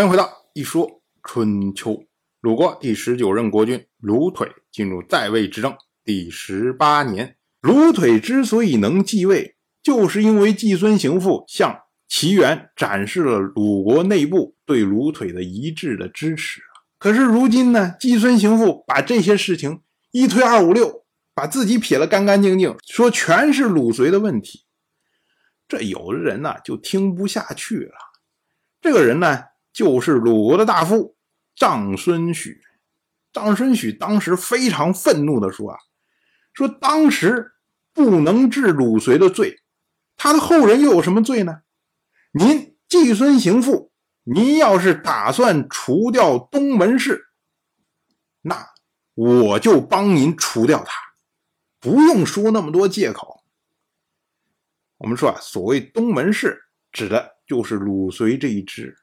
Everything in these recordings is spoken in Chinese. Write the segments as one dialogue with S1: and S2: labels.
S1: 欢迎回到一说春秋。鲁国第十九任国君鲁腿进入在位执政第十八年。鲁腿之所以能继位，就是因为季孙行父向齐元展示了鲁国内部对鲁腿的一致的支持可是如今呢，季孙行父把这些事情一推二五六，把自己撇得干干净净，说全是鲁随的问题。这有的人呢就听不下去了。这个人呢，就是鲁国的大夫臧孙许。臧孙许当时非常愤怒地说：“啊，说当时不能治鲁随的罪，他的后人又有什么罪呢？您季孙行父，您要是打算除掉东门氏，那我就帮您除掉他，不用说那么多借口。”我们说啊，所谓东门氏，指的就是鲁随这一支，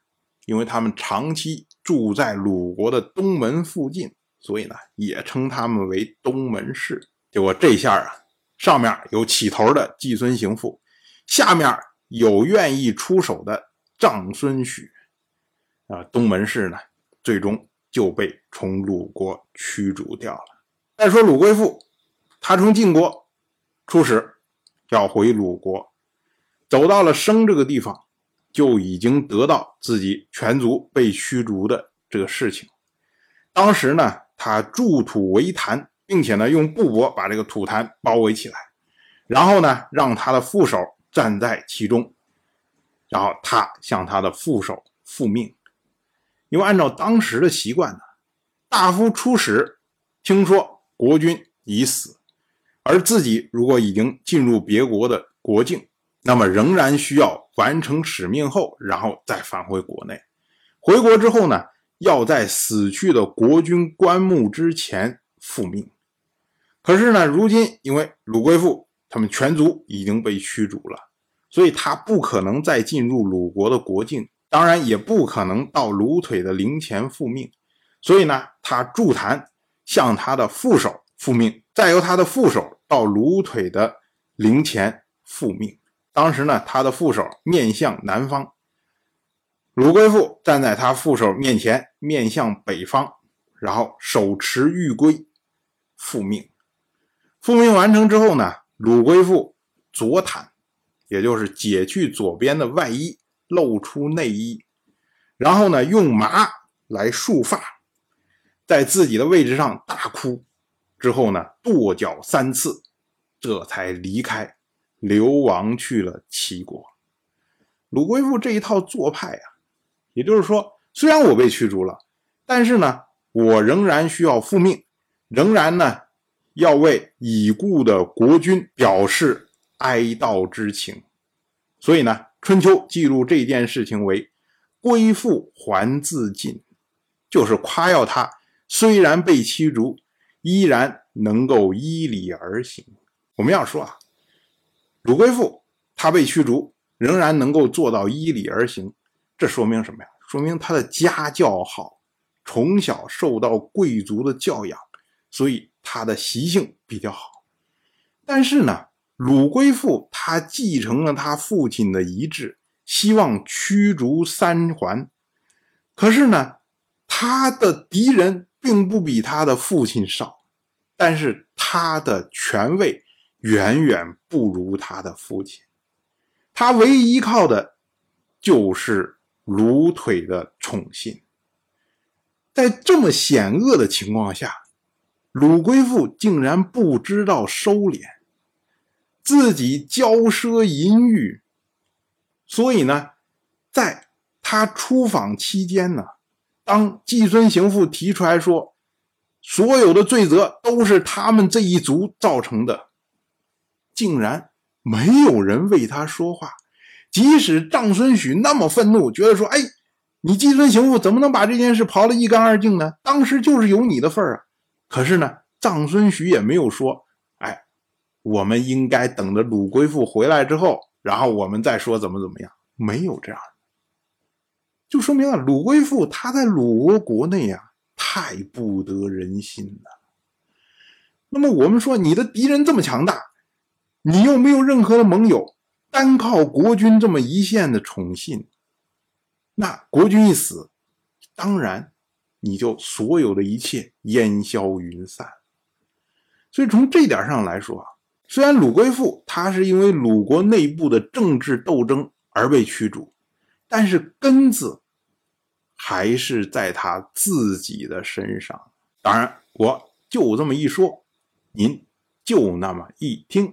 S1: 因为他们长期住在鲁国的东门附近，所以呢，也称他们为东门氏。结果这下啊，上面有起头的季孙行父，下面有愿意出手的长孙许，啊，东门氏呢，最终就被从鲁国驱逐掉了。再说鲁贵妇，他从晋国出使。要回鲁国，走到了生这个地方，就已经得到自己全族被驱逐的这个事情。当时呢，他筑土为坛，并且呢用布帛把这个土坛包围起来，然后呢让他的副手站在其中，然后他向他的副手复命。因为按照当时的习惯呢，大夫出使，听说国君已死。而自己如果已经进入别国的国境，那么仍然需要完成使命后，然后再返回国内。回国之后呢，要在死去的国君棺木之前复命。可是呢，如今因为鲁贵父他们全族已经被驱逐了，所以他不可能再进入鲁国的国境，当然也不可能到鲁腿的陵前复命。所以呢，他筑坛向他的副手复命，再由他的副手。到鲁腿的陵前复命。当时呢，他的副手面向南方，鲁龟父站在他副手面前，面向北方，然后手持玉圭复命。复命完成之后呢，鲁龟父左袒，也就是解去左边的外衣，露出内衣，然后呢，用麻来束发，在自己的位置上大哭。之后呢，跺脚三次，这才离开，流亡去了齐国。鲁归父这一套做派啊，也就是说，虽然我被驱逐了，但是呢，我仍然需要复命，仍然呢，要为已故的国君表示哀悼之情。所以呢，《春秋》记录这件事情为“归父还自尽”，就是夸耀他虽然被驱逐。依然能够依礼而行。我们要说啊，鲁贵父他被驱逐，仍然能够做到依礼而行，这说明什么呀？说明他的家教好，从小受到贵族的教养，所以他的习性比较好。但是呢，鲁贵父他继承了他父亲的遗志，希望驱逐三桓，可是呢，他的敌人并不比他的父亲少。但是他的权位远远不如他的父亲，他唯一依靠的，就是鲁腿的宠信。在这么险恶的情况下，鲁归父竟然不知道收敛，自己骄奢淫欲，所以呢，在他出访期间呢，当季孙行父提出来说。所有的罪责都是他们这一族造成的，竟然没有人为他说话。即使长孙许那么愤怒，觉得说：“哎，你季孙行父怎么能把这件事刨得一干二净呢？当时就是有你的份儿啊！”可是呢，长孙许也没有说：“哎，我们应该等着鲁归父回来之后，然后我们再说怎么怎么样。”没有这样，就说明了鲁归父他在鲁国国内呀。太不得人心了。那么我们说，你的敌人这么强大，你又没有任何的盟友，单靠国君这么一线的宠信，那国君一死，当然你就所有的一切烟消云散。所以从这点上来说啊，虽然鲁贵父他是因为鲁国内部的政治斗争而被驱逐，但是根子还是在他自己的身上。当然，我就这么一说，您就那么一听。